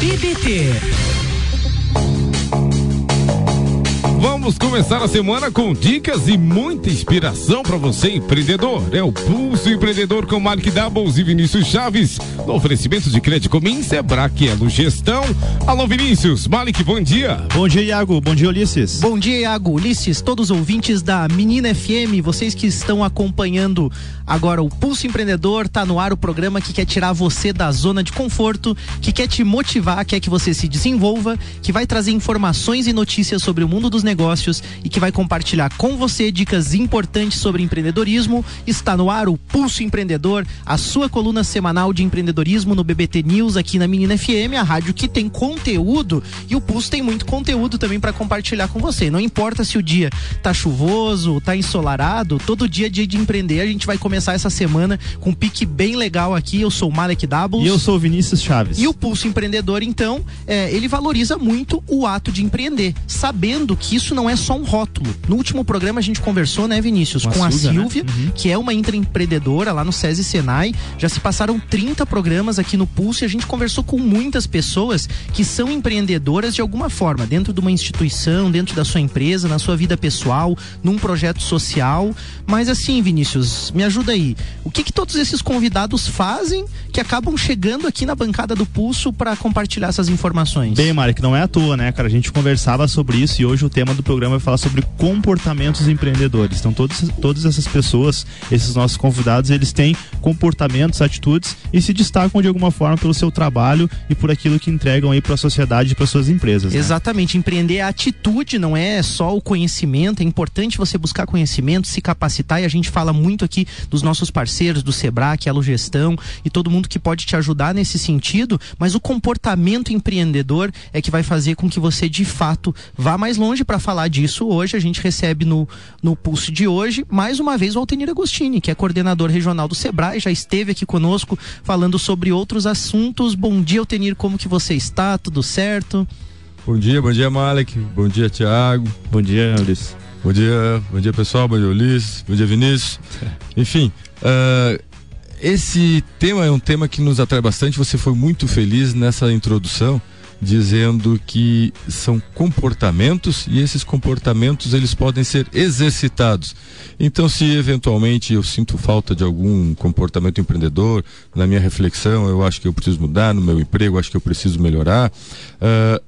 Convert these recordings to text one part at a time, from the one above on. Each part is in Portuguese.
BBT Vamos começar a semana com dicas e muita inspiração para você, empreendedor. É o Pulso Empreendedor com Malik Doubles e Vinícius Chaves. No oferecimento de crédito Comim, Sebrae, Elo Gestão. Alô, Vinícius. Malik, bom dia. Bom dia, Iago. Bom dia, Ulisses. Bom dia, Iago. Ulisses, todos os ouvintes da Menina FM, vocês que estão acompanhando agora o Pulso Empreendedor, tá no ar o programa que quer tirar você da zona de conforto, que quer te motivar, quer que você se desenvolva, que vai trazer informações e notícias sobre o mundo dos negócios negócios e que vai compartilhar com você dicas importantes sobre empreendedorismo. Está no ar o Pulso Empreendedor, a sua coluna semanal de empreendedorismo no BBT News aqui na Menina FM, a rádio que tem conteúdo e o Pulso tem muito conteúdo também para compartilhar com você. Não importa se o dia tá chuvoso, tá ensolarado, todo dia é dia de empreender. A gente vai começar essa semana com um pique bem legal aqui. Eu sou o Malek Doubles. E eu sou o Vinícius Chaves. E o Pulso Empreendedor, então, é, ele valoriza muito o ato de empreender, sabendo que isso não é só um rótulo. No último programa a gente conversou, né, Vinícius, com, a, né? Silvia, né? uhum. que é uma intraempreendedora lá no SESI Senai. Já se passaram 30 programas aqui no Pulso e a gente conversou com muitas pessoas que são empreendedoras de alguma forma, dentro de uma instituição, dentro da sua empresa, na sua vida pessoal, num projeto social. Mas assim, Vinícius, me ajuda aí. O que, que todos esses convidados fazem que acabam chegando aqui na bancada do Pulso para compartilhar essas informações? Bem, Marek, não é à toa, né, cara? A gente conversava sobre isso e hoje o tema do programa vai falar sobre comportamentos empreendedores. Então, todos, todas essas pessoas, esses nossos convidados, eles têm comportamentos, atitudes e se destacam de alguma forma pelo seu trabalho e por aquilo que entregam aí para a sociedade e para suas empresas. Né? Exatamente. Empreender é atitude, não é só o conhecimento. É importante você buscar conhecimento, se capacitar e a gente fala muito aqui dos nossos parceiros, do Sebrae, a Gestão e todo mundo que pode te ajudar nesse sentido, mas o comportamento empreendedor é que vai fazer com que você de fato vá mais longe para falar disso hoje. A gente recebe no, no pulso de hoje, mais uma vez, o Altenir Agostini, que é coordenador regional do Sebrae, já esteve aqui conosco falando sobre outros assuntos. Bom dia, Altenir, como que você está? Tudo certo? Bom dia, bom dia, Malek. Bom dia, Tiago. Bom dia, Ulisses. Bom dia, bom dia, pessoal. Bom dia, Ulisses. Bom dia, Vinícius. Enfim, uh, esse tema é um tema que nos atrai bastante. Você foi muito feliz nessa introdução dizendo que são comportamentos e esses comportamentos eles podem ser exercitados. Então, se eventualmente eu sinto falta de algum comportamento empreendedor, na minha reflexão, eu acho que eu preciso mudar, no meu emprego, acho que eu preciso melhorar. Uh,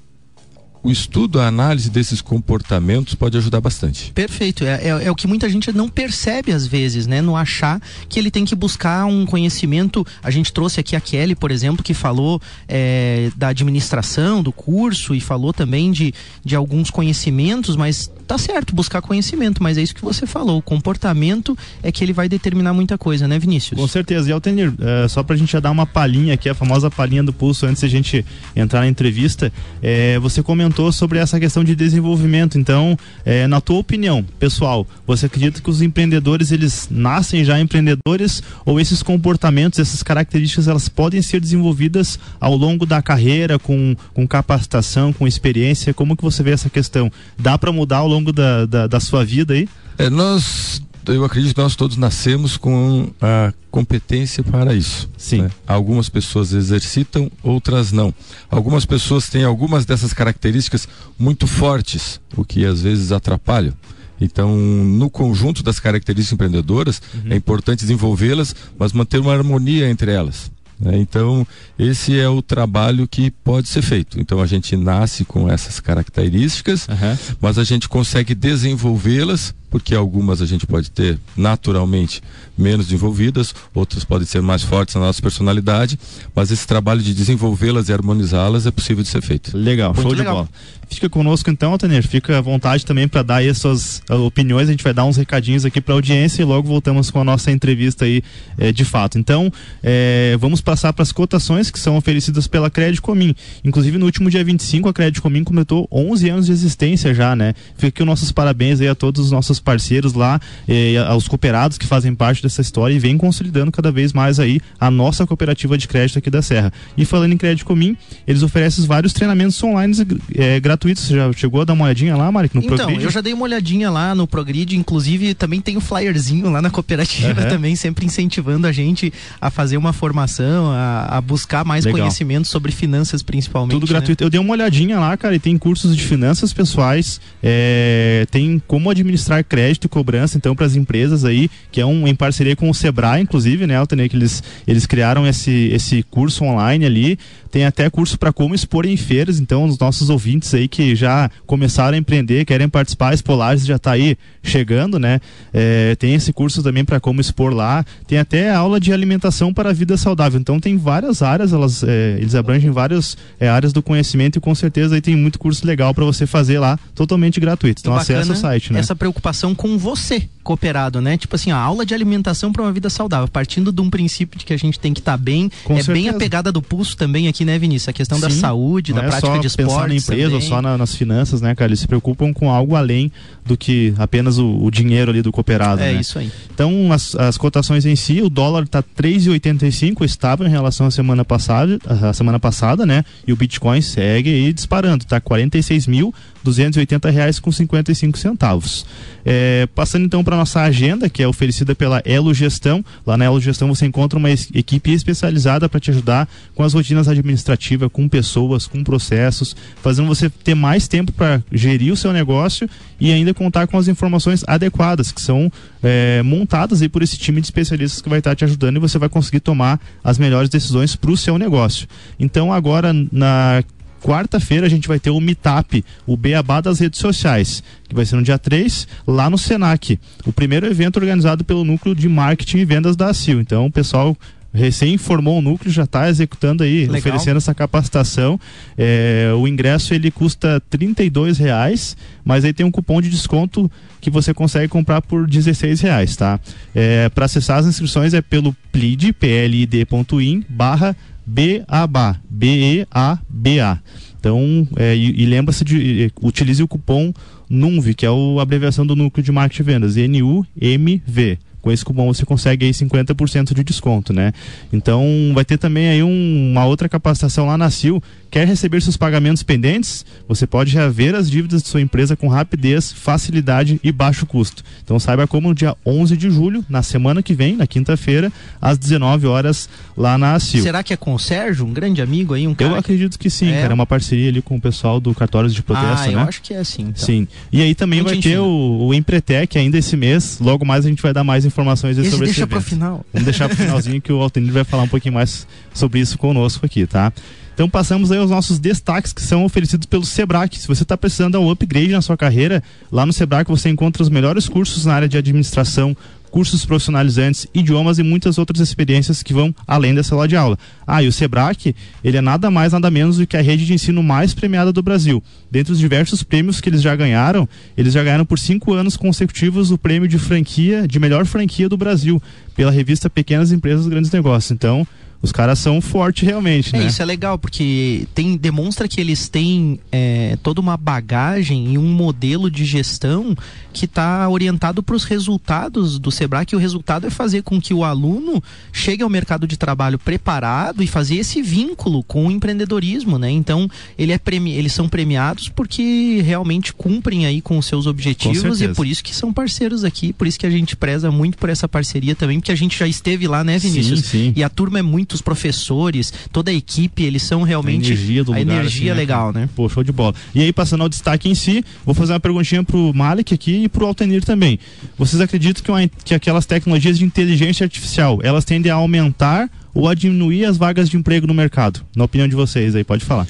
o estudo, a análise desses comportamentos pode ajudar bastante. Perfeito. É, é, é, o que muita gente não percebe às vezes, né? No achar que ele tem que buscar um conhecimento. A gente trouxe aqui a Kelly, por exemplo, que falou é, da administração, do curso e falou também de, de alguns conhecimentos, mas tá certo, buscar conhecimento, mas é isso que você falou. O comportamento é que ele vai determinar muita coisa, né, Vinícius? Com certeza. E Altenir, é, só pra gente já dar uma palhinha aqui, a famosa palhinha do pulso, antes de a gente entrar na entrevista, é, você comentou comentou sobre essa questão de desenvolvimento. Então, é, na tua opinião, pessoal, você acredita que os empreendedores eles nascem já empreendedores ou esses comportamentos, essas características, elas podem ser desenvolvidas ao longo da carreira com, com capacitação, com experiência? Como que você vê essa questão? Dá para mudar ao longo da, da, da sua vida aí? É, nós eu acredito que nós todos nascemos com a competência para isso. Sim. Né? Algumas pessoas exercitam, outras não. Algumas pessoas têm algumas dessas características muito fortes, o que às vezes atrapalha. Então, no conjunto das características empreendedoras, uhum. é importante desenvolvê-las, mas manter uma harmonia entre elas. Né? Então, esse é o trabalho que pode ser feito. Então, a gente nasce com essas características, uhum. mas a gente consegue desenvolvê-las porque algumas a gente pode ter naturalmente menos desenvolvidas, outras podem ser mais fortes na nossa personalidade, mas esse trabalho de desenvolvê-las e harmonizá-las é possível de ser feito. Legal, Muito show legal. de bola. Fica conosco então, Tanir, fica à vontade também para dar aí as suas uh, opiniões, a gente vai dar uns recadinhos aqui para a audiência e logo voltamos com a nossa entrevista aí eh, de fato. Então, eh, vamos passar para as cotações que são oferecidas pela Crédito Comim. Inclusive no último dia 25 a Crédito Comim completou 11 anos de existência já, né? Fica aqui os nossos parabéns aí a todos os nossos parceiros lá, eh, aos cooperados que fazem parte dessa história e vem consolidando cada vez mais aí a nossa cooperativa de crédito aqui da Serra. E falando em crédito comim, eles oferecem vários treinamentos online é, gratuitos. Você já chegou a dar uma olhadinha lá, Marek, no então, Progrid? eu já dei uma olhadinha lá no Progrid, inclusive também tem o um flyerzinho lá na cooperativa uhum. também, sempre incentivando a gente a fazer uma formação, a, a buscar mais Legal. conhecimento sobre finanças principalmente. Tudo né? gratuito. Eu dei uma olhadinha lá, cara, e tem cursos de finanças pessoais, é, tem como administrar crédito e cobrança, então, para as empresas aí, que é um em parceria com o Sebrae, inclusive, né, Altenei, que eles, eles criaram esse, esse curso online ali. Tem até curso para como expor em feiras, então os nossos ouvintes aí que já começaram a empreender, querem participar, a Espolares já está aí chegando, né? É, tem esse curso também para como expor lá. Tem até aula de alimentação para a vida saudável. Então tem várias áreas, elas, é, eles abrangem várias é, áreas do conhecimento e com certeza aí tem muito curso legal para você fazer lá, totalmente gratuito. Então acessa o site, né? Essa preocupação com você, cooperado, né? Tipo assim, a aula de alimentação para uma vida saudável, partindo de um princípio de que a gente tem que estar tá bem. Com é certeza. bem a pegada do pulso também aqui né, Vinícius? A questão Sim, da saúde, da é prática de esporte. Pensar na empresa também. só na, nas finanças, né, cara? Eles se preocupam com algo além do que apenas o, o dinheiro ali do cooperado. É né? isso aí. Então, as, as cotações em si, o dólar está 3,85, estável em relação à semana passada, a semana passada, né? E o Bitcoin segue aí disparando, tá 46 mil 280 reais com 55 centavos. É, passando então para nossa agenda, que é oferecida pela Elo Gestão. Lá na Elo Gestão você encontra uma equipe especializada para te ajudar com as rotinas administrativas, com pessoas, com processos, fazendo você ter mais tempo para gerir o seu negócio e ainda contar com as informações adequadas que são é, montadas aí por esse time de especialistas que vai estar te ajudando e você vai conseguir tomar as melhores decisões para o seu negócio. Então agora na quarta-feira a gente vai ter o Meetup, o Beabá das redes sociais, que vai ser no dia 3, lá no Senac. O primeiro evento organizado pelo Núcleo de Marketing e Vendas da ACIL. Então, o pessoal recém formou o núcleo, já está executando aí, Legal. oferecendo essa capacitação. É, o ingresso ele custa R$ reais, mas aí tem um cupom de desconto que você consegue comprar por R$ reais, tá? É, Para acessar as inscrições é pelo plid, plid.in barra BABA, B-E-A-B-A. Então, é, e, e lembra-se de, utilize o cupom NUMV, que é a abreviação do Núcleo de Marketing e Vendas, N-U-M-V. Com esse cupom você consegue aí 50% de desconto, né? Então, vai ter também aí um, uma outra capacitação lá na CIL, Quer receber seus pagamentos pendentes? Você pode reaver as dívidas de sua empresa com rapidez, facilidade e baixo custo. Então saiba como no dia 11 de julho, na semana que vem, na quinta-feira, às 19 horas, lá na ACIL. Será que é com o Sérgio, um grande amigo aí, um cara Eu acredito que sim, é... cara. É uma parceria ali com o pessoal do Cartórios de Protesto, ah, eu né? acho que é sim. Então. Sim. E aí também Muito vai ter o, o Empretec ainda esse mês. Logo mais a gente vai dar mais informações esse sobre deixa esse deixa pro final. Vamos deixar pro finalzinho que o Altenir vai falar um pouquinho mais sobre isso conosco aqui, tá? Então passamos aí aos nossos destaques que são oferecidos pelo Sebrae. Se você está precisando de um upgrade na sua carreira, lá no Sebrae você encontra os melhores cursos na área de administração, cursos profissionalizantes, idiomas e muitas outras experiências que vão além dessa sala de aula. Ah, e o Sebrae, ele é nada mais, nada menos do que a rede de ensino mais premiada do Brasil. Dentre os diversos prêmios que eles já ganharam, eles já ganharam por cinco anos consecutivos o prêmio de franquia, de melhor franquia do Brasil, pela revista Pequenas Empresas Grandes Negócios. Então, os caras são fortes realmente, é, né? Isso é legal, porque tem, demonstra que eles têm é, toda uma bagagem e um modelo de gestão que está orientado para os resultados do Sebrae, que o resultado é fazer com que o aluno chegue ao mercado de trabalho preparado e fazer esse vínculo com o empreendedorismo, né? Então, ele é premi eles são premiados porque realmente cumprem aí com os seus objetivos e por isso que são parceiros aqui, por isso que a gente preza muito por essa parceria também, porque a gente já esteve lá, né, Vinícius? Sim, sim. E a turma é muito os professores, toda a equipe, eles são realmente a energia, do a lugar, energia assim, legal, né? Pô, show de bola. E aí, passando ao destaque em si, vou fazer uma perguntinha pro Malik aqui e pro Altenir também. Vocês acreditam que, uma, que aquelas tecnologias de inteligência artificial, elas tendem a aumentar ou a diminuir as vagas de emprego no mercado? Na opinião de vocês aí, pode falar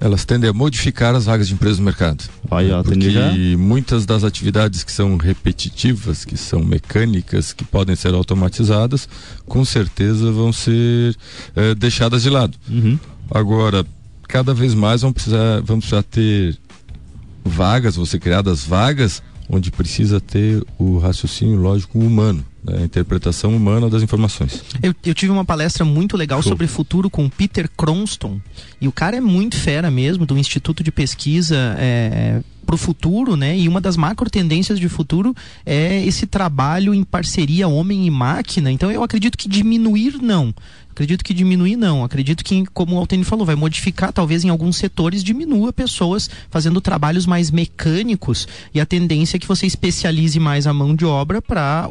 elas tendem a modificar as vagas de emprego no mercado. Aí, ó, porque já... muitas das atividades que são repetitivas, que são mecânicas, que podem ser automatizadas, com certeza vão ser é, deixadas de lado. Uhum. Agora, cada vez mais vamos precisar, vamos precisar ter vagas, vão ser criadas vagas onde precisa ter o raciocínio lógico humano a interpretação humana das informações. Eu, eu tive uma palestra muito legal Show. sobre futuro com Peter Cronston e o cara é muito fera mesmo, do Instituto de Pesquisa é, para o futuro, né? E uma das macro tendências de futuro é esse trabalho em parceria homem e máquina. Então eu acredito que diminuir não. Acredito que diminuir não. Acredito que, como o Alteni falou, vai modificar, talvez em alguns setores diminua pessoas fazendo trabalhos mais mecânicos e a tendência é que você especialize mais a mão de obra para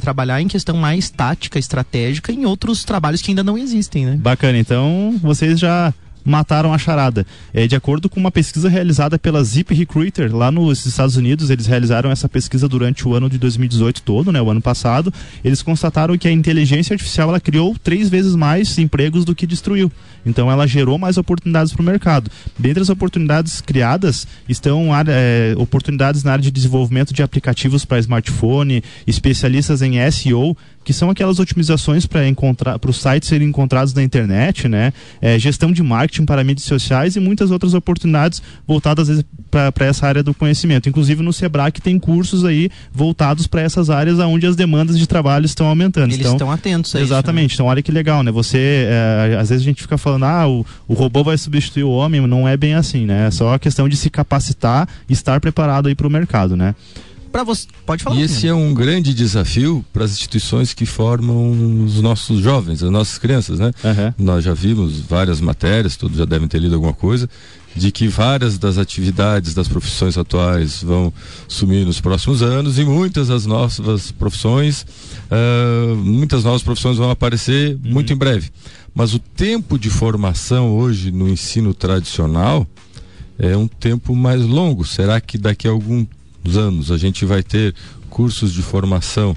trabalhar em questão mais tática, estratégica, em outros trabalhos que ainda não existem, né? Bacana. Então, vocês já mataram a charada. É, de acordo com uma pesquisa realizada pela Zip Recruiter lá nos Estados Unidos, eles realizaram essa pesquisa durante o ano de 2018 todo, né, o ano passado. Eles constataram que a inteligência artificial ela criou três vezes mais empregos do que destruiu. Então ela gerou mais oportunidades para o mercado. Dentre as oportunidades criadas estão é, oportunidades na área de desenvolvimento de aplicativos para smartphone, especialistas em SEO, que são aquelas otimizações para encontrar para os sites serem encontrados na internet, né? É, gestão de marketing para mídias sociais e muitas outras oportunidades voltadas para essa área do conhecimento. Inclusive no Sebrae tem cursos aí voltados para essas áreas onde as demandas de trabalho estão aumentando. Eles então, estão atentos a Exatamente. Isso, né? Então olha que legal, né? Você é, às vezes a gente fica falando, ah, o, o robô vai substituir o homem, não é bem assim, né? É só a questão de se capacitar e estar preparado aí para o mercado, né? Para você. Pode falar. E esse é um grande desafio para as instituições que formam os nossos jovens, as nossas crianças, né? Uhum. Nós já vimos várias matérias, todos já devem ter lido alguma coisa, de que várias das atividades das profissões atuais vão sumir nos próximos anos e muitas das novas profissões, uh, muitas novas profissões vão aparecer uhum. muito em breve. Mas o tempo de formação hoje no ensino tradicional é um tempo mais longo. Será que daqui a algum anos a gente vai ter cursos de formação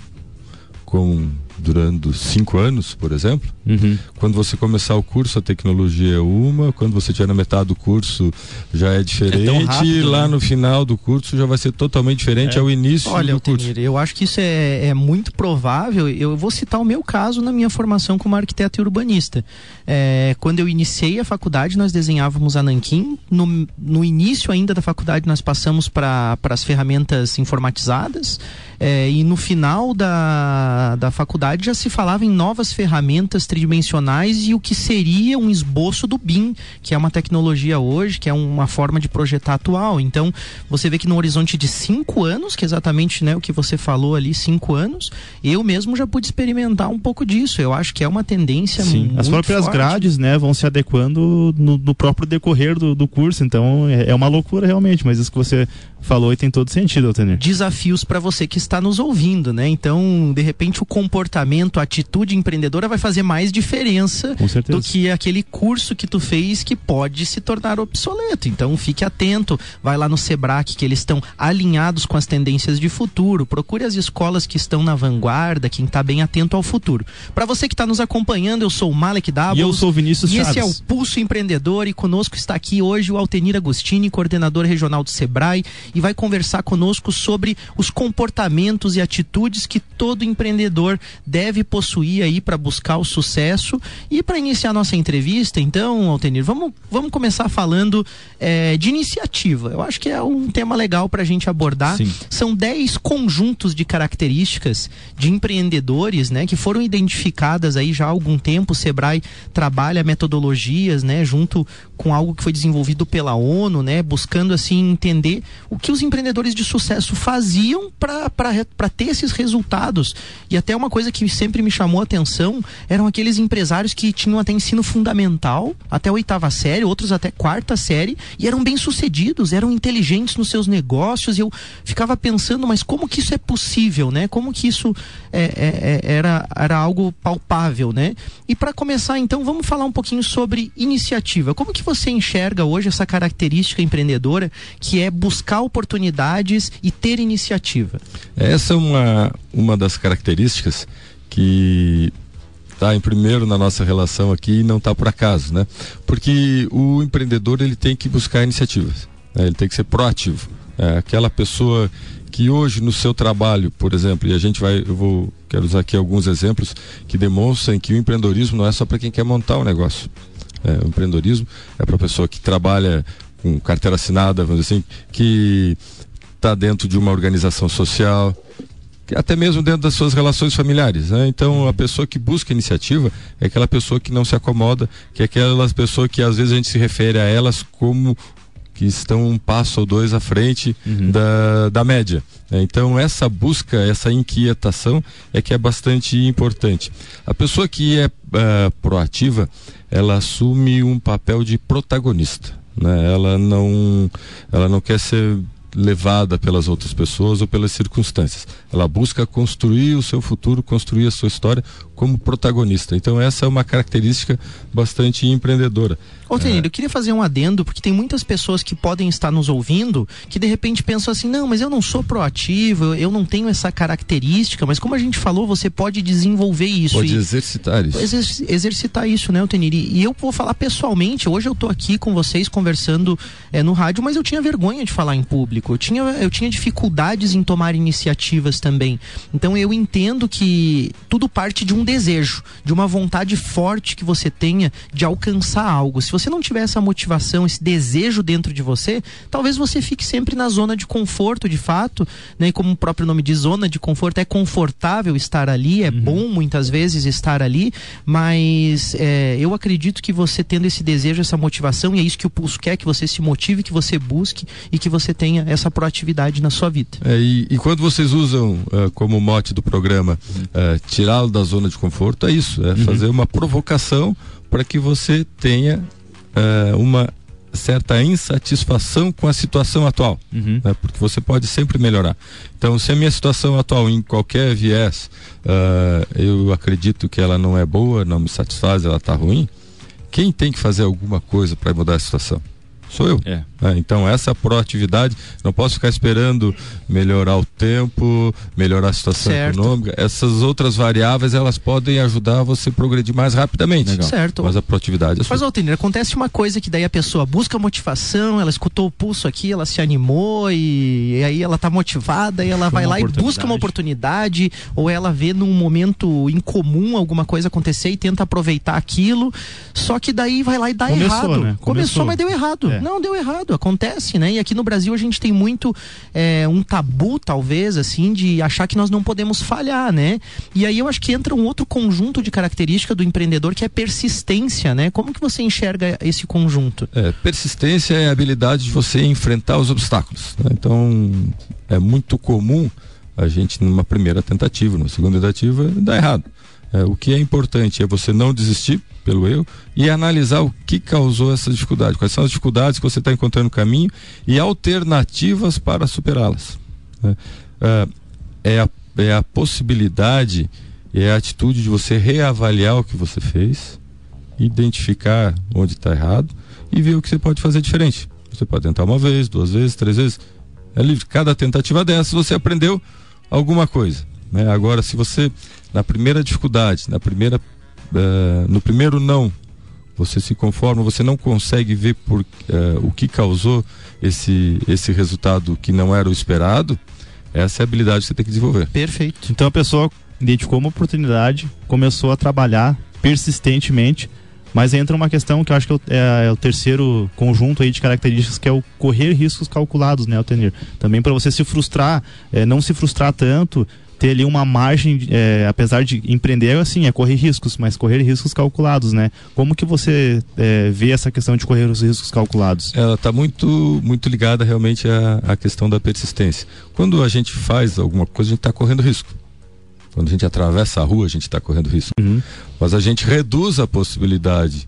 com durando cinco anos, por exemplo. Uhum. Quando você começar o curso, a tecnologia é uma, quando você tiver na metade do curso, já é diferente, é rápido, e lá né? no final do curso já vai ser totalmente diferente é. ao início Olha, do curso. Olha, eu acho que isso é, é, muito provável. Eu vou citar o meu caso na minha formação como arquiteto e urbanista. É, quando eu iniciei a faculdade, nós desenhávamos a Nanquim. No, no início ainda da faculdade, nós passamos para as ferramentas informatizadas. É, e no final da, da faculdade já se falava em novas ferramentas tridimensionais e o que seria um esboço do BIM, que é uma tecnologia hoje, que é uma forma de projetar atual. Então, você vê que no horizonte de cinco anos, que é exatamente né, o que você falou ali, cinco anos, eu mesmo já pude experimentar um pouco disso. Eu acho que é uma tendência Sim. muito As próprias forte. grades né, vão se adequando no, no próprio decorrer do, do curso. Então, é, é uma loucura realmente, mas isso que você falou e tem todo sentido, Altenir. Desafios para você que está nos ouvindo, né? Então, de repente, o comportamento, a atitude empreendedora vai fazer mais diferença do que aquele curso que tu fez que pode se tornar obsoleto. Então, fique atento, vai lá no Sebrae que eles estão alinhados com as tendências de futuro. Procure as escolas que estão na vanguarda, quem está bem atento ao futuro. Para você que está nos acompanhando, eu sou o Malek Dabos. E eu sou o Vinícius E Chaves. esse é o Pulso Empreendedor e conosco está aqui hoje o Altenir Agostini, coordenador regional do Sebrae e vai conversar conosco sobre os comportamentos e atitudes que todo empreendedor deve possuir aí para buscar o sucesso. E para iniciar nossa entrevista, então, Altenir, vamos, vamos começar falando é, de iniciativa. Eu acho que é um tema legal para a gente abordar. Sim. São 10 conjuntos de características de empreendedores, né, que foram identificadas aí já há algum tempo. O Sebrae trabalha metodologias, né, junto com algo que foi desenvolvido pela ONU, né, buscando assim entender o que os empreendedores de sucesso faziam para ter esses resultados. E até uma coisa que sempre me chamou a atenção eram aqueles empresários que tinham até ensino fundamental, até oitava série, outros até quarta série, e eram bem sucedidos, eram inteligentes nos seus negócios. E eu ficava pensando, mas como que isso é possível, né? Como que isso é, é, é era, era algo palpável, né? E para começar, então, vamos falar um pouquinho sobre iniciativa. Como que você enxerga hoje essa característica empreendedora que é buscar oportunidades e ter iniciativa. Essa é uma, uma das características que está em primeiro na nossa relação aqui e não está por acaso, né? Porque o empreendedor ele tem que buscar iniciativas, né? ele tem que ser proativo. É, aquela pessoa que hoje no seu trabalho, por exemplo, e a gente vai, eu vou, quero usar aqui alguns exemplos que demonstram que o empreendedorismo não é só para quem quer montar um negócio. É, o empreendedorismo é para a pessoa que trabalha com carteira assinada, vamos dizer assim, que está dentro de uma organização social, até mesmo dentro das suas relações familiares. Né? Então, a pessoa que busca iniciativa é aquela pessoa que não se acomoda, que é aquela pessoa que às vezes a gente se refere a elas como que estão um passo ou dois à frente Uhum. da, da média. Então essa busca, essa inquietação é que é bastante importante. A pessoa que é eh, proativa, ela assume um papel de protagonista. Né? Ela não, ela não quer ser levada pelas outras pessoas ou pelas circunstâncias. Ela busca construir o seu futuro, construir a sua história como protagonista. Então essa é uma característica bastante empreendedora. Ô, Tenir, eu queria fazer um adendo, porque tem muitas pessoas que podem estar nos ouvindo que de repente pensam assim: não, mas eu não sou proativo, eu não tenho essa característica, mas como a gente falou, você pode desenvolver isso. Pode e- exercitar isso. exer- exercitar isso, né, Tenir? E e eu vou falar pessoalmente, hoje eu tô aqui com vocês conversando é, no rádio, mas eu tinha vergonha de falar em público. Eu tinha, eu tinha dificuldades em tomar iniciativas também. Então eu entendo que tudo parte de um desejo, de uma vontade forte que você tenha de alcançar algo. Se você não tiver essa motivação, esse desejo dentro de você, talvez você fique sempre na zona de conforto, de fato, né? E como o próprio nome diz, zona de conforto é confortável estar ali, é bom muitas vezes estar ali, mas é, eu acredito que você tendo esse desejo, essa motivação, e é isso que o Pulso quer, que você se motive, que você busque e que você tenha essa proatividade na sua vida. É, e, e quando vocês usam ah, como mote do programa ah, tirá-lo da zona de conforto, é isso, é fazer uma provocação para que você tenha ah, uma certa insatisfação com a situação atual, Uhum. né? porque você pode sempre melhorar. Então, se a minha situação atual, em qualquer viés, eu acredito que ela não é boa, não me satisfaz, ela está ruim, quem tem que fazer alguma coisa para mudar a situação? Sou eu. É. né? Então, essa proatividade, não posso ficar esperando melhorar o tempo, melhorar a situação Certo. econômica. Essas outras variáveis, elas podem ajudar você a progredir mais rapidamente. Legal. Certo. Mas a proatividade é Mas, sua. Altenir, acontece uma coisa que daí a pessoa busca motivação, ela escutou o pulso aqui, ela se animou e, e aí ela tá motivada e ela vai uma lá e busca uma oportunidade ou ela vê num momento incomum alguma coisa acontecer e tenta aproveitar aquilo, só que daí vai lá e dá Começou, errado. né? Começou, Começou. mas deu errado. É. Não, deu errado, acontece, né? E aqui no Brasil a gente tem muito é, um tabu, talvez, assim, de achar que nós não podemos falhar, né? E aí eu acho que entra um outro conjunto de característica do empreendedor que é persistência, né? Como que você enxerga esse conjunto? É, persistência é a habilidade de você enfrentar os obstáculos. né? Então, é muito comum a gente, numa primeira tentativa, numa segunda tentativa, dar errado. É, o que é importante é você não desistir pelo erro e analisar o que causou essa dificuldade, quais são as dificuldades que você está encontrando no caminho e alternativas para superá-las. né? É, é, a, é a possibilidade, é a atitude de você reavaliar o que você fez, identificar onde está errado e ver o que você pode fazer diferente. Você pode tentar uma vez, duas vezes, três vezes. É livre. Cada tentativa dessa você aprendeu alguma coisa. Né? Agora, se você, na primeira dificuldade, na primeira, eh, no primeiro não, você se conforma, você não consegue ver por, eh, o que causou esse, esse resultado que não era o esperado, essa é a habilidade que você tem que desenvolver. Perfeito. Então a pessoa identificou uma oportunidade, começou a trabalhar persistentemente, mas entra uma questão que eu acho que é o, é- é o terceiro conjunto aí de características que é o correr riscos calculados, né, Altenir? Também para você se frustrar, é, não se frustrar tanto, ter ali uma margem, é, apesar de empreender, assim, é correr riscos, mas correr riscos calculados, né? Como que você é, vê essa questão de correr os riscos calculados? Ela está muito, muito ligada realmente à, à questão da persistência. Quando a gente faz alguma coisa, a gente está correndo risco. Quando a gente atravessa a rua, a gente está correndo risco. Uhum. Mas a gente reduz a possibilidade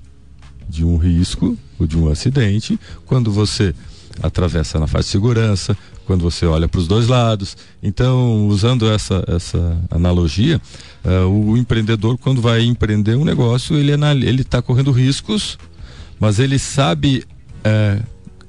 de um risco ou de um acidente quando você atravessa na faixa de segurança, quando você olha para os dois lados. Então, usando essa, essa analogia, eh, o empreendedor, quando vai empreender um negócio, ele ele está correndo riscos, mas ele sabe,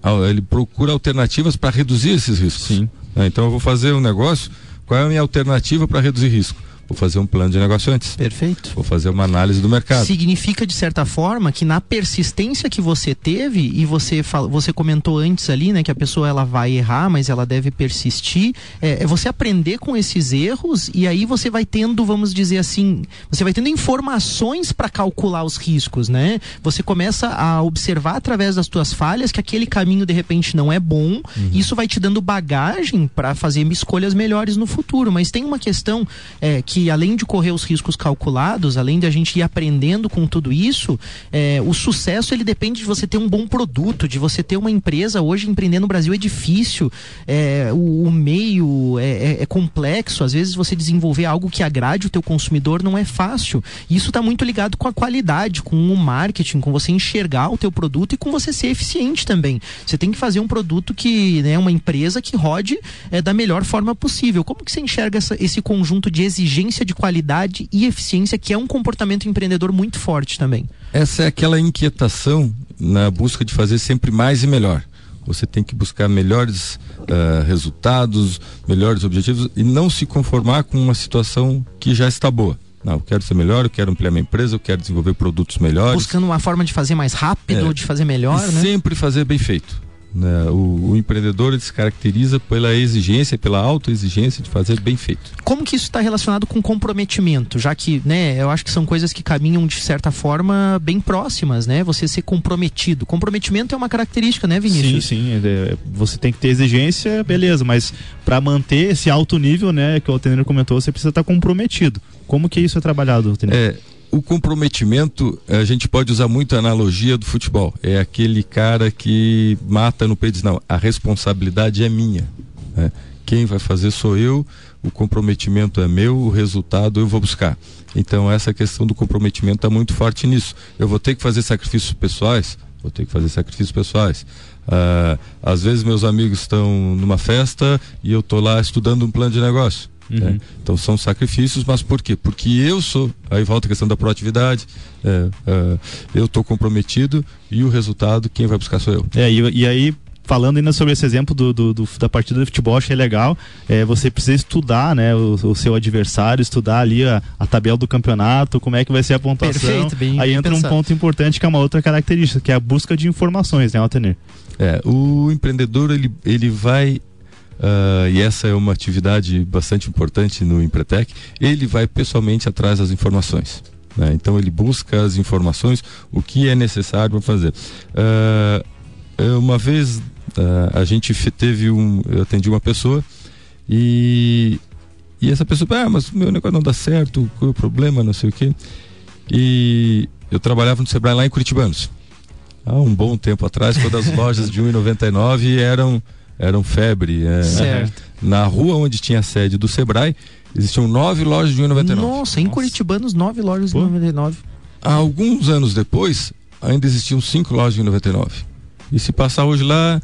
al- ele procura alternativas para reduzir esses riscos. Sim. Né? Então, eu vou fazer um negócio, qual é a minha alternativa para reduzir risco? Vou fazer um plano de negócio antes. Perfeito. Vou fazer uma análise do mercado. Significa, de certa forma, que na persistência que você teve, e você, você comentou antes ali, né, que a pessoa ela vai errar, mas ela deve persistir, é, é você aprender com esses erros e aí você vai tendo, vamos dizer assim, você vai tendo informações para calcular os riscos, né? Você começa a observar através das tuas falhas que aquele caminho de repente não é bom, isso vai te dando bagagem para fazer escolhas melhores no futuro. Mas tem uma questão é, que que além de correr os riscos calculados, além de a gente ir aprendendo com tudo isso, é, o sucesso ele depende de você ter um bom produto, de você ter uma empresa. Hoje empreender no Brasil é difícil, é, o, o meio é, é, é complexo. Às vezes você desenvolver algo que agrade o teu consumidor não é fácil. Isso está muito ligado com a qualidade, com o marketing, com você enxergar o teu produto e com você ser eficiente também. Você tem que fazer um produto que, né, uma empresa que rode é, da melhor forma possível. Como que você enxerga essa, esse conjunto de exigência de qualidade e eficiência que é um comportamento empreendedor muito forte também? Essa é aquela inquietação na busca de fazer sempre mais e melhor. Você tem que buscar melhores uh, resultados, melhores objetivos e não se conformar com uma situação que já está boa. Não, eu quero ser melhor, eu quero ampliar minha empresa, eu quero desenvolver produtos melhores. Buscando uma forma de fazer mais rápido, é, de fazer melhor, né? Sempre fazer bem feito. Né? O, o, empreendedor se caracteriza pela exigência, pela autoexigência de fazer bem feito. Como que isso está relacionado com comprometimento? Já que, né, eu acho que são coisas que caminham de certa forma bem próximas, né? Você ser comprometido. Comprometimento é uma característica, né, Vinícius? Sim, sim. É, você tem que ter exigência, beleza, mas para manter esse alto nível, né, que o Altenir comentou, você precisa estar tá comprometido. Como que isso é trabalhado, Altenir? É, o comprometimento, a gente pode usar muito a analogia do futebol. É aquele cara que mata no peito e diz, não, a responsabilidade é minha. Né? Quem vai fazer sou eu, o comprometimento é meu, o resultado eu vou buscar. Então essa questão do comprometimento está muito forte nisso. Eu vou ter que fazer sacrifícios pessoais, vou ter que fazer sacrifícios pessoais. Uh, às vezes meus amigos estão numa festa e eu estou lá estudando um plano de negócio. Uhum. Né? Então são sacrifícios, mas por quê? Porque eu sou, aí volta a questão da proatividade, é, é, eu estou comprometido e o resultado quem vai buscar sou eu. É, e, e aí falando ainda sobre esse exemplo do, do, do, da partida de futebol, achei legal. É, você precisa estudar né, o, o seu adversário, estudar ali a, a, tabela do campeonato, como é que vai ser a pontuação. Perfeito, bem, Aí bem entra pensado. um ponto importante que é uma outra característica, que é a busca de informações, né, Altenir? É, o empreendedor ele, ele vai Uh, e essa é uma atividade bastante importante no Empretec, ele vai pessoalmente atrás das informações. Né? Então ele busca as informações, o que é necessário para fazer. Uh, uma vez uh, a gente teve um, eu atendi uma pessoa e, e essa pessoa, ah, mas meu negócio não dá certo, qual é o problema, não sei o quê. E eu trabalhava no Sebrae lá em Curitibanos. Há um bom tempo atrás, quando as lojas de 1,99 eram eram febre. É, certo. Na rua onde tinha a sede do Sebrae, existiam nove lojas de 1,99. Nossa, em Curitibanos, nove lojas de 1,99. Há alguns anos depois, ainda existiam cinco lojas de 1,99. E se passar hoje lá,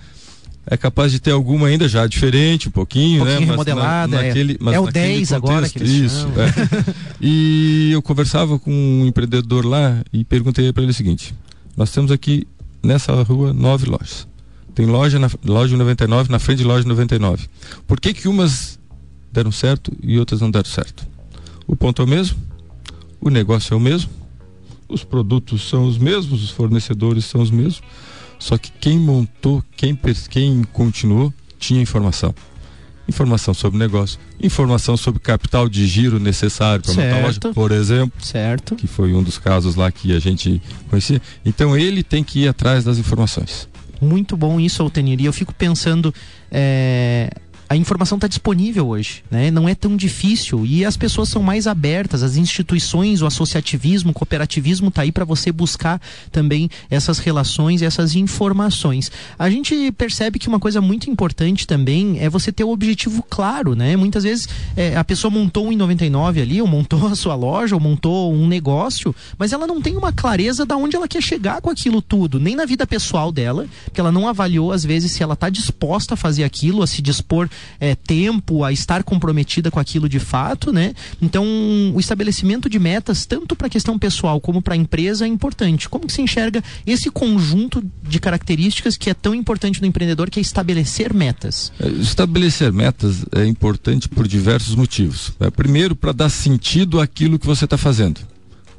é capaz de ter alguma ainda já diferente, um pouquinho, um pouquinho né? remodelada. Mas na, naquele, mas é o 10 contexto, agora que eles Isso. É. e eu conversava com um empreendedor lá e perguntei para ele o seguinte: nós temos aqui nessa rua nove lojas. Tem loja na loja 99 na frente de loja 99. Por que que umas deram certo e outras não deram certo? O ponto é o mesmo, o negócio é o mesmo, os produtos são os mesmos, os fornecedores são os mesmos, só que quem montou, quem, quem continuou, tinha informação. Informação sobre negócio, informação sobre capital de giro necessário para montar a loja, por exemplo. Certo. Que foi um dos casos lá que a gente conhecia. Então ele tem que ir atrás das informações. Muito bom isso, Altenir. E eu fico pensando. É a informação está disponível hoje, né? Não é tão difícil e as pessoas são mais abertas, as instituições, o associativismo, o cooperativismo está aí para você buscar também essas relações essas informações. A gente percebe que uma coisa muito importante também é você ter o objetivo claro, né? Muitas vezes é, a pessoa montou um em 99 ali, ou montou a sua loja, ou montou um negócio, mas ela não tem uma clareza da onde ela quer chegar com aquilo tudo, nem na vida pessoal dela, porque ela não avaliou às vezes se ela está disposta a fazer aquilo, a se dispor é, tempo a estar comprometida com aquilo de fato, né? Então, o estabelecimento de metas, tanto para a questão pessoal como para a empresa, é importante. Como que se enxerga esse conjunto de características que é tão importante no empreendedor, que é estabelecer metas? É, estabelecer metas é importante por diversos motivos. É, primeiro, para dar sentido àquilo que você está fazendo.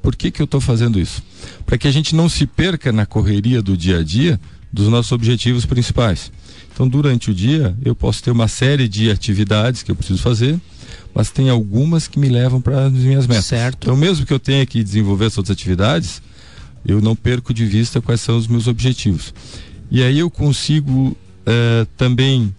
Por que, que eu estou fazendo isso? Para que a gente não se perca na correria do dia a dia dos nossos objetivos principais. Então, durante o dia, eu posso ter uma série de atividades que eu preciso fazer, mas tem algumas que me levam para as minhas metas. Certo. Então, mesmo que eu tenha que desenvolver essas outras atividades, eu não perco de vista quais são os meus objetivos. E aí eu consigo uh, também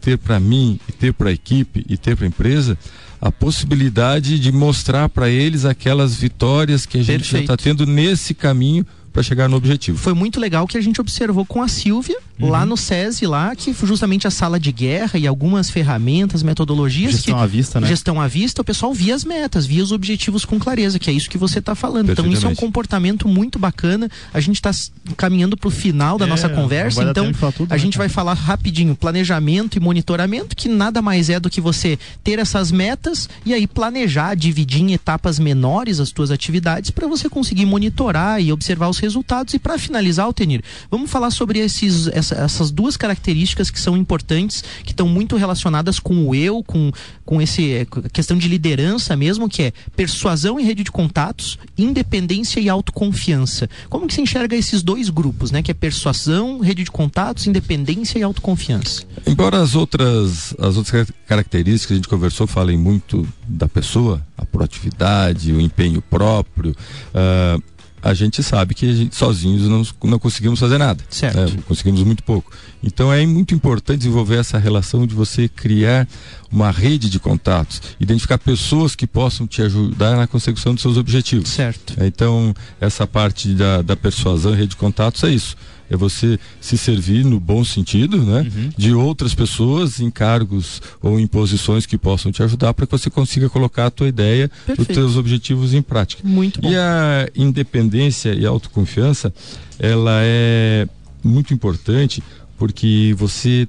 ter para mim, e ter para a equipe, e ter para a empresa, a possibilidade de mostrar para eles aquelas vitórias que a gente já está tendo nesse caminho para chegar no objetivo. Foi muito legal que a gente observou com a Silvia, uhum. lá no SESI, lá, que justamente a sala de guerra e algumas ferramentas, metodologias. Gestão que, à vista, né? Gestão à vista, o pessoal via as metas, via os objetivos com clareza, que é isso que você está falando. Então, isso é um comportamento muito bacana. A gente está caminhando para o final da é, nossa conversa, então tudo, a né, gente vai falar rapidinho planejamento e monitoramento, que nada mais é do que você ter essas metas e aí planejar, dividir em etapas menores as suas atividades para você conseguir monitorar e observar os resultados. E para finalizar, Altenir, vamos falar sobre esses, essa, essas duas características que são importantes, que estão muito relacionadas com o eu, com, com esse é, questão de liderança mesmo, que é persuasão e rede de contatos, independência e autoconfiança. Como que se enxerga esses dois grupos, né? Que é persuasão, rede de contatos, independência e autoconfiança. Embora as outras, as outras características que a gente conversou falem muito da pessoa, a proatividade, o empenho próprio, uh, a gente sabe que gente, sozinhos não, não conseguimos fazer nada. Certo. Né? Conseguimos muito pouco. Então é muito importante desenvolver essa relação de você criar uma rede de contatos, identificar pessoas que possam te ajudar na consecução dos seus objetivos. Certo. Então, essa parte da, da persuasão e rede de contatos é isso é você se servir no bom sentido, né? Uhum. De outras pessoas em cargos ou em posições que possam te ajudar para que você consiga colocar a tua ideia, Perfeito. os teus objetivos em prática. Muito bom. E a independência e a autoconfiança, ela é muito importante porque você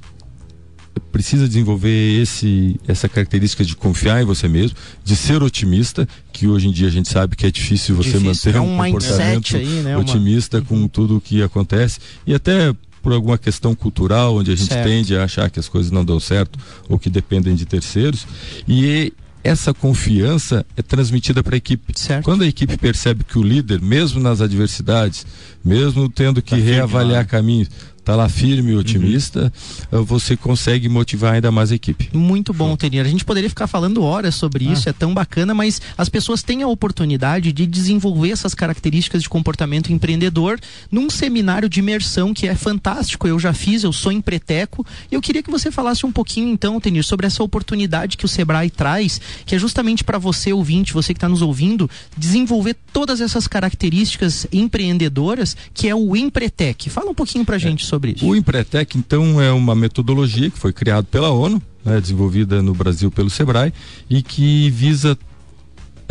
precisa desenvolver esse, essa característica de confiar em você mesmo, de ser otimista, que hoje em dia a gente sabe que é difícil você difícil. manter é um, um comportamento aí, né? otimista uma... com uhum. tudo o que acontece e até por alguma questão cultural onde a gente certo. tende a achar que as coisas não dão certo ou que dependem de terceiros e essa confiança é transmitida para a equipe. Certo. Quando a equipe percebe que o líder, mesmo nas adversidades, mesmo tendo que tá reavaliar caminhos, está lá firme e otimista, uhum. você consegue motivar ainda mais a equipe. Muito bom, Tenir. A gente poderia ficar falando horas sobre ah. isso, é tão bacana, mas as pessoas têm a oportunidade de desenvolver essas características de comportamento empreendedor num seminário de imersão que é fantástico. Eu já fiz, eu sou empreteco. E eu queria que você falasse um pouquinho, então, Tenir, sobre essa oportunidade que o Sebrae traz, que é justamente para você, ouvinte, você que está nos ouvindo, desenvolver todas essas características empreendedoras, que é o Empretec. Fala um pouquinho para a é. Sobre isso. O Empretec, então, é uma metodologia que foi criada pela ONU, né, desenvolvida no Brasil pelo SEBRAE, e que visa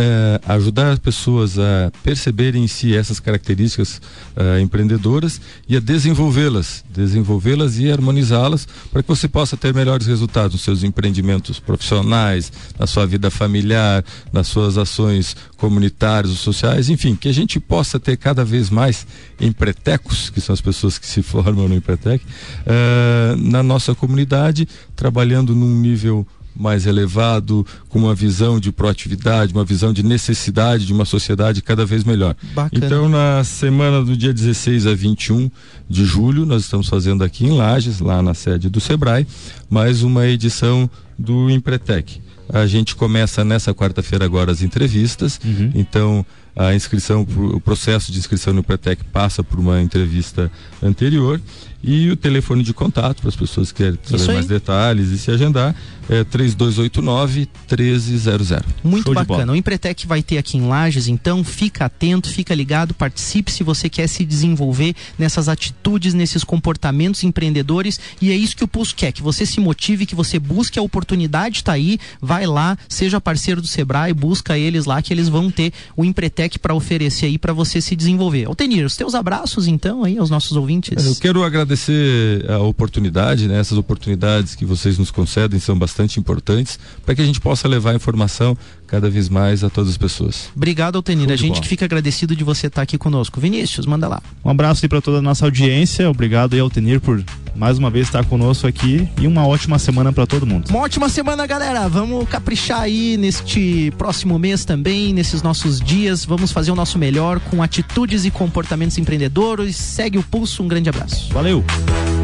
é, ajudar as pessoas a perceberem em si essas características é, empreendedoras e a desenvolvê-las, desenvolvê-las e harmonizá-las para que você possa ter melhores resultados nos seus empreendimentos profissionais, na sua vida familiar, nas suas ações comunitárias ou sociais, enfim, que a gente possa ter cada vez mais empretecos, que são as pessoas que se formam no empretec, é, na nossa comunidade, trabalhando num nível mais elevado, com uma visão de proatividade, uma visão de necessidade de uma sociedade cada vez melhor. Bacana. Então, na semana do dia 16 a 21 de julho, nós estamos fazendo aqui em Lages, lá na sede do Sebrae, mais uma edição do Empretec. A gente começa nessa quarta-feira agora as entrevistas, uhum. então a inscrição, o processo de inscrição no Empretec passa por uma entrevista anterior e o telefone de contato para as pessoas que querem saber mais detalhes e se agendar é 3289 1300. Muito Show bacana. O Empretec vai ter aqui em Lages, então fica atento, fica ligado, participe se você quer se desenvolver nessas atitudes, nesses comportamentos empreendedores. E é isso que o Pulso quer, que você se motive, que você busque a oportunidade, está aí, vai lá, seja parceiro do Sebrae, busca eles lá que eles vão ter o Empretec para oferecer aí para você se desenvolver. Altenir, os teus abraços então aí aos nossos ouvintes. Eu quero agradecer a oportunidade, né? Essas oportunidades que vocês nos concedem são bastante bastante importantes para que a gente possa levar a informação cada vez mais a todas as pessoas. Obrigado, Altenir. A gente bola. que fica agradecido de você estar aqui conosco. Vinícius, manda lá. Um abraço para toda a nossa audiência. Obrigado aí, Altenir, por mais uma vez estar conosco aqui e uma ótima semana para todo mundo. Uma ótima semana, galera. Vamos caprichar aí neste próximo mês também, nesses nossos dias. Vamos fazer o nosso melhor com atitudes e comportamentos empreendedores. Segue o pulso. Um grande abraço. Valeu.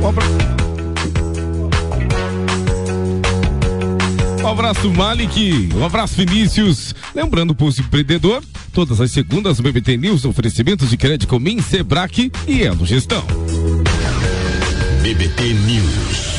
Um abraço. Um abraço, Malik. Um abraço, Vinícius. Lembrando, Pulso Empreendedor, todas as segundas, BBT News, oferecimentos de crédito Min, Sebrae e Elo Gestão. BBT News.